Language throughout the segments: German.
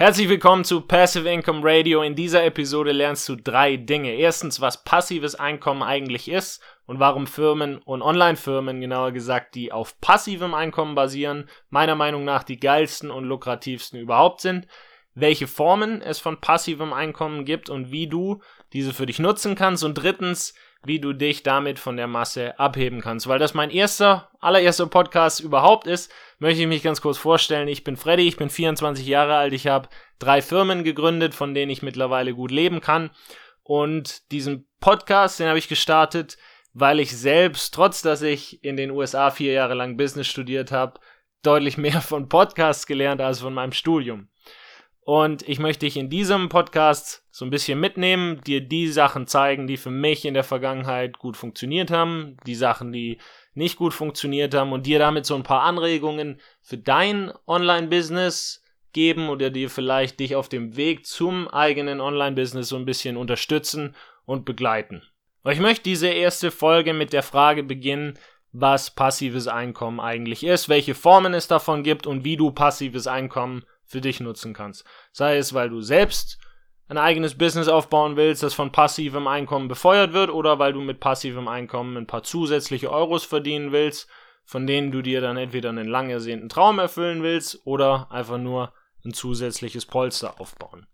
Herzlich willkommen zu Passive Income Radio. In dieser Episode lernst du drei Dinge. Erstens, was passives Einkommen eigentlich ist und warum Firmen und Online-Firmen, genauer gesagt, die auf passivem Einkommen basieren, meiner Meinung nach die geilsten und lukrativsten überhaupt sind. Welche Formen es von passivem Einkommen gibt und wie du diese für dich nutzen kannst. Und drittens, wie du dich damit von der Masse abheben kannst. Weil das mein erster, allererster Podcast überhaupt ist, möchte ich mich ganz kurz vorstellen. Ich bin Freddy, ich bin 24 Jahre alt, ich habe drei Firmen gegründet, von denen ich mittlerweile gut leben kann. Und diesen Podcast, den habe ich gestartet, weil ich selbst, trotz dass ich in den USA vier Jahre lang Business studiert habe, deutlich mehr von Podcasts gelernt als von meinem Studium. Und ich möchte dich in diesem Podcast so ein bisschen mitnehmen, dir die Sachen zeigen, die für mich in der Vergangenheit gut funktioniert haben, die Sachen, die nicht gut funktioniert haben und dir damit so ein paar Anregungen für dein Online-Business geben oder dir vielleicht dich auf dem Weg zum eigenen Online-Business so ein bisschen unterstützen und begleiten. Aber ich möchte diese erste Folge mit der Frage beginnen, was passives Einkommen eigentlich ist, welche Formen es davon gibt und wie du passives Einkommen für dich nutzen kannst. Sei es, weil du selbst ein eigenes Business aufbauen willst, das von passivem Einkommen befeuert wird, oder weil du mit passivem Einkommen ein paar zusätzliche Euros verdienen willst, von denen du dir dann entweder einen lang ersehnten Traum erfüllen willst oder einfach nur ein zusätzliches Polster aufbauen.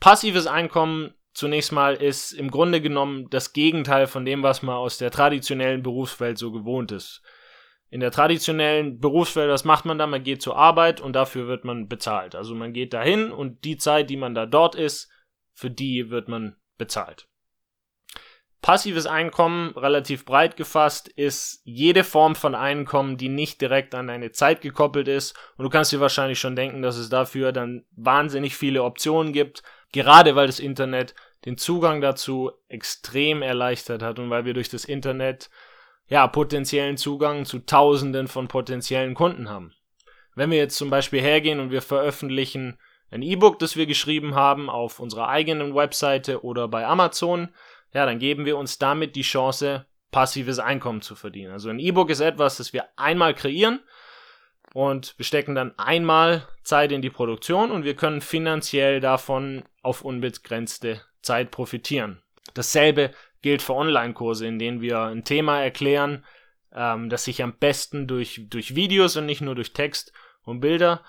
Passives Einkommen zunächst mal ist im Grunde genommen das Gegenteil von dem, was man aus der traditionellen Berufswelt so gewohnt ist. In der traditionellen Berufswelt, was macht man da? Man geht zur Arbeit und dafür wird man bezahlt. Also man geht dahin und die Zeit, die man da dort ist, für die wird man bezahlt. Passives Einkommen, relativ breit gefasst, ist jede Form von Einkommen, die nicht direkt an eine Zeit gekoppelt ist. Und du kannst dir wahrscheinlich schon denken, dass es dafür dann wahnsinnig viele Optionen gibt, gerade weil das Internet den Zugang dazu extrem erleichtert hat und weil wir durch das Internet ja, potenziellen Zugang zu Tausenden von potenziellen Kunden haben. Wenn wir jetzt zum Beispiel hergehen und wir veröffentlichen ein E-Book, das wir geschrieben haben, auf unserer eigenen Webseite oder bei Amazon, ja, dann geben wir uns damit die Chance, passives Einkommen zu verdienen. Also ein E-Book ist etwas, das wir einmal kreieren und wir stecken dann einmal Zeit in die Produktion und wir können finanziell davon auf unbegrenzte Zeit profitieren. Dasselbe gilt für Online-Kurse, in denen wir ein Thema erklären, ähm, das sich am besten durch, durch Videos und nicht nur durch Text und Bilder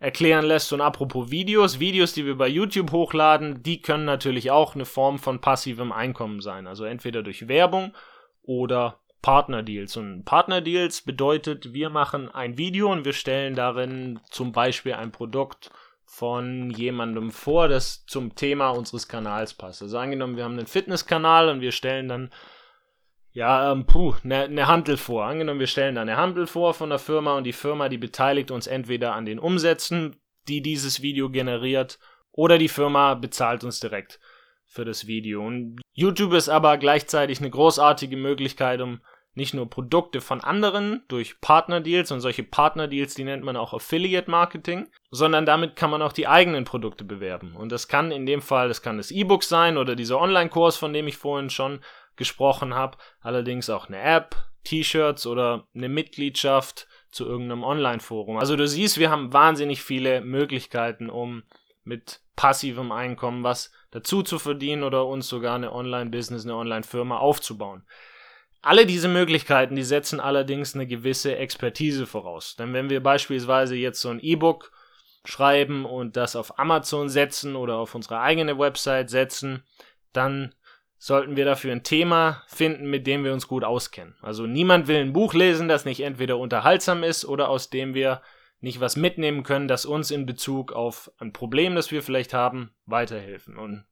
erklären lässt. Und apropos Videos, Videos, die wir bei YouTube hochladen, die können natürlich auch eine Form von passivem Einkommen sein. Also entweder durch Werbung oder Partnerdeals. Und Partnerdeals bedeutet, wir machen ein Video und wir stellen darin zum Beispiel ein Produkt von jemandem vor, das zum Thema unseres Kanals passt. Also angenommen, wir haben einen Fitnesskanal und wir stellen dann ja, ähm, puh, eine ne Handel vor. Angenommen, wir stellen da eine Handel vor von der Firma und die Firma, die beteiligt uns entweder an den Umsätzen, die dieses Video generiert, oder die Firma bezahlt uns direkt für das Video. Und YouTube ist aber gleichzeitig eine großartige Möglichkeit, um nicht nur Produkte von anderen durch Partnerdeals und solche Partnerdeals, die nennt man auch Affiliate Marketing, sondern damit kann man auch die eigenen Produkte bewerben. Und das kann in dem Fall, das kann das E-Book sein oder dieser Online-Kurs, von dem ich vorhin schon gesprochen habe, allerdings auch eine App, T-Shirts oder eine Mitgliedschaft zu irgendeinem Online-Forum. Also du siehst, wir haben wahnsinnig viele Möglichkeiten, um mit passivem Einkommen was dazu zu verdienen oder uns sogar eine Online-Business, eine Online-Firma aufzubauen. Alle diese Möglichkeiten, die setzen allerdings eine gewisse Expertise voraus. Denn wenn wir beispielsweise jetzt so ein E-Book schreiben und das auf Amazon setzen oder auf unsere eigene Website setzen, dann sollten wir dafür ein Thema finden, mit dem wir uns gut auskennen. Also niemand will ein Buch lesen, das nicht entweder unterhaltsam ist oder aus dem wir nicht was mitnehmen können, das uns in Bezug auf ein Problem, das wir vielleicht haben, weiterhelfen. Und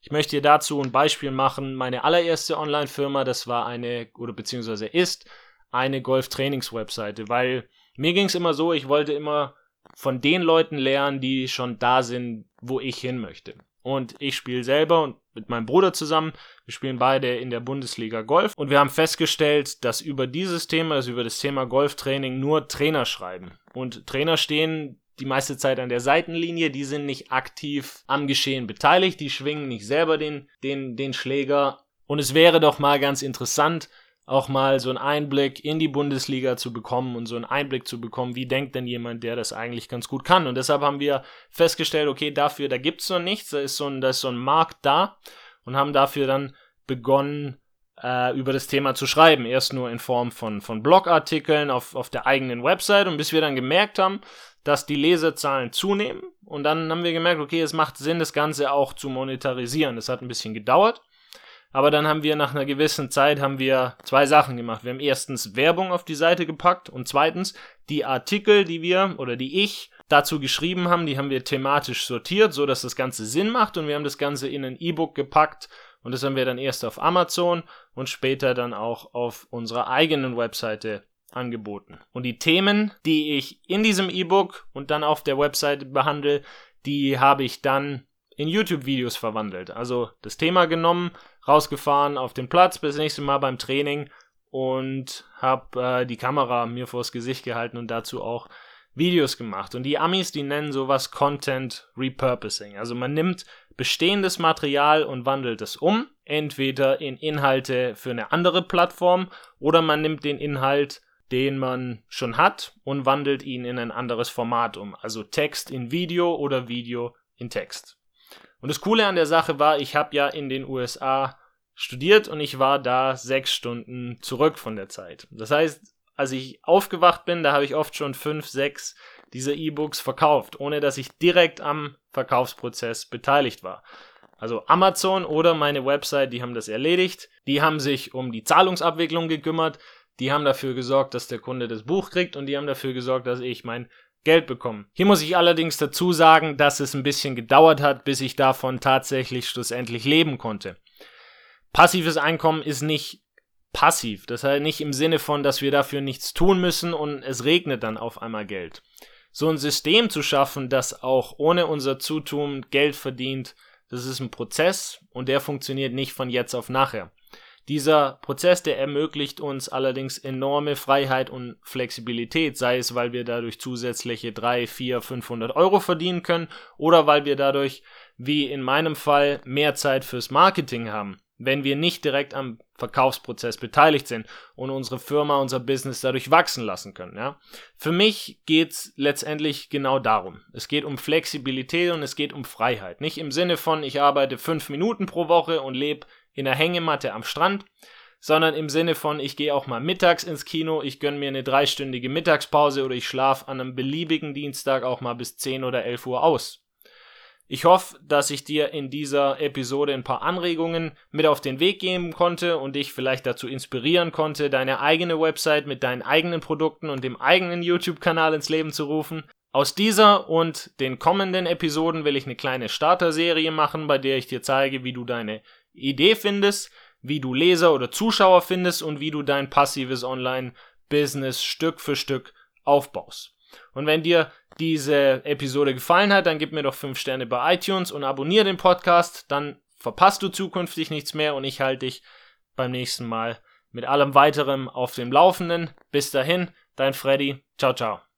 ich möchte dir dazu ein Beispiel machen. Meine allererste Online-Firma, das war eine, oder beziehungsweise ist eine Golf-Trainings-Webseite, weil mir ging es immer so, ich wollte immer von den Leuten lernen, die schon da sind, wo ich hin möchte. Und ich spiele selber und mit meinem Bruder zusammen. Wir spielen beide in der Bundesliga Golf. Und wir haben festgestellt, dass über dieses Thema, also über das Thema Golftraining, nur Trainer schreiben. Und Trainer stehen die meiste Zeit an der Seitenlinie, die sind nicht aktiv am Geschehen beteiligt, die schwingen nicht selber den, den, den Schläger. Und es wäre doch mal ganz interessant, auch mal so einen Einblick in die Bundesliga zu bekommen und so einen Einblick zu bekommen, wie denkt denn jemand, der das eigentlich ganz gut kann. Und deshalb haben wir festgestellt, okay, dafür, da gibt's noch nichts, da ist so ein, da ist so ein Markt da und haben dafür dann begonnen, äh, über das Thema zu schreiben. Erst nur in Form von, von Blogartikeln auf, auf der eigenen Website und bis wir dann gemerkt haben, dass die Leserzahlen zunehmen und dann haben wir gemerkt, okay, es macht Sinn, das Ganze auch zu monetarisieren. Das hat ein bisschen gedauert. Aber dann haben wir nach einer gewissen Zeit haben wir zwei Sachen gemacht. Wir haben erstens Werbung auf die Seite gepackt und zweitens die Artikel, die wir oder die ich dazu geschrieben haben, die haben wir thematisch sortiert, so dass das Ganze Sinn macht und wir haben das Ganze in ein E-Book gepackt und das haben wir dann erst auf Amazon und später dann auch auf unserer eigenen Webseite angeboten. Und die Themen, die ich in diesem E-Book und dann auf der Webseite behandle, die habe ich dann in YouTube-Videos verwandelt. Also das Thema genommen, rausgefahren auf den Platz bis nächste Mal beim Training und habe äh, die Kamera mir vors Gesicht gehalten und dazu auch Videos gemacht. Und die Amis, die nennen sowas Content Repurposing. Also man nimmt bestehendes Material und wandelt es um, entweder in Inhalte für eine andere Plattform oder man nimmt den Inhalt, den man schon hat und wandelt ihn in ein anderes Format um. Also Text in Video oder Video in Text. Und das Coole an der Sache war, ich habe ja in den USA studiert und ich war da sechs Stunden zurück von der Zeit. Das heißt, als ich aufgewacht bin, da habe ich oft schon fünf, sechs dieser E-Books verkauft, ohne dass ich direkt am Verkaufsprozess beteiligt war. Also Amazon oder meine Website, die haben das erledigt. Die haben sich um die Zahlungsabwicklung gekümmert. Die haben dafür gesorgt, dass der Kunde das Buch kriegt und die haben dafür gesorgt, dass ich mein Geld bekommen. Hier muss ich allerdings dazu sagen, dass es ein bisschen gedauert hat, bis ich davon tatsächlich schlussendlich leben konnte. Passives Einkommen ist nicht passiv, das heißt nicht im Sinne von, dass wir dafür nichts tun müssen und es regnet dann auf einmal Geld. So ein System zu schaffen, das auch ohne unser Zutun Geld verdient, das ist ein Prozess und der funktioniert nicht von jetzt auf nachher. Dieser Prozess, der ermöglicht uns allerdings enorme Freiheit und Flexibilität, sei es, weil wir dadurch zusätzliche 3, 4, 500 Euro verdienen können oder weil wir dadurch, wie in meinem Fall, mehr Zeit fürs Marketing haben, wenn wir nicht direkt am Verkaufsprozess beteiligt sind und unsere Firma, unser Business dadurch wachsen lassen können. Ja? Für mich geht es letztendlich genau darum. Es geht um Flexibilität und es geht um Freiheit. Nicht im Sinne von, ich arbeite fünf Minuten pro Woche und lebe in der Hängematte am Strand, sondern im Sinne von, ich gehe auch mal mittags ins Kino, ich gönne mir eine dreistündige Mittagspause oder ich schlafe an einem beliebigen Dienstag auch mal bis 10 oder 11 Uhr aus. Ich hoffe, dass ich dir in dieser Episode ein paar Anregungen mit auf den Weg geben konnte und dich vielleicht dazu inspirieren konnte, deine eigene Website mit deinen eigenen Produkten und dem eigenen YouTube-Kanal ins Leben zu rufen. Aus dieser und den kommenden Episoden will ich eine kleine Starter-Serie machen, bei der ich dir zeige, wie du deine Idee findest, wie du Leser oder Zuschauer findest und wie du dein passives Online-Business Stück für Stück aufbaust. Und wenn dir diese Episode gefallen hat, dann gib mir doch 5 Sterne bei iTunes und abonniere den Podcast, dann verpasst du zukünftig nichts mehr und ich halte dich beim nächsten Mal mit allem weiterem auf dem Laufenden. Bis dahin, dein Freddy. Ciao, ciao.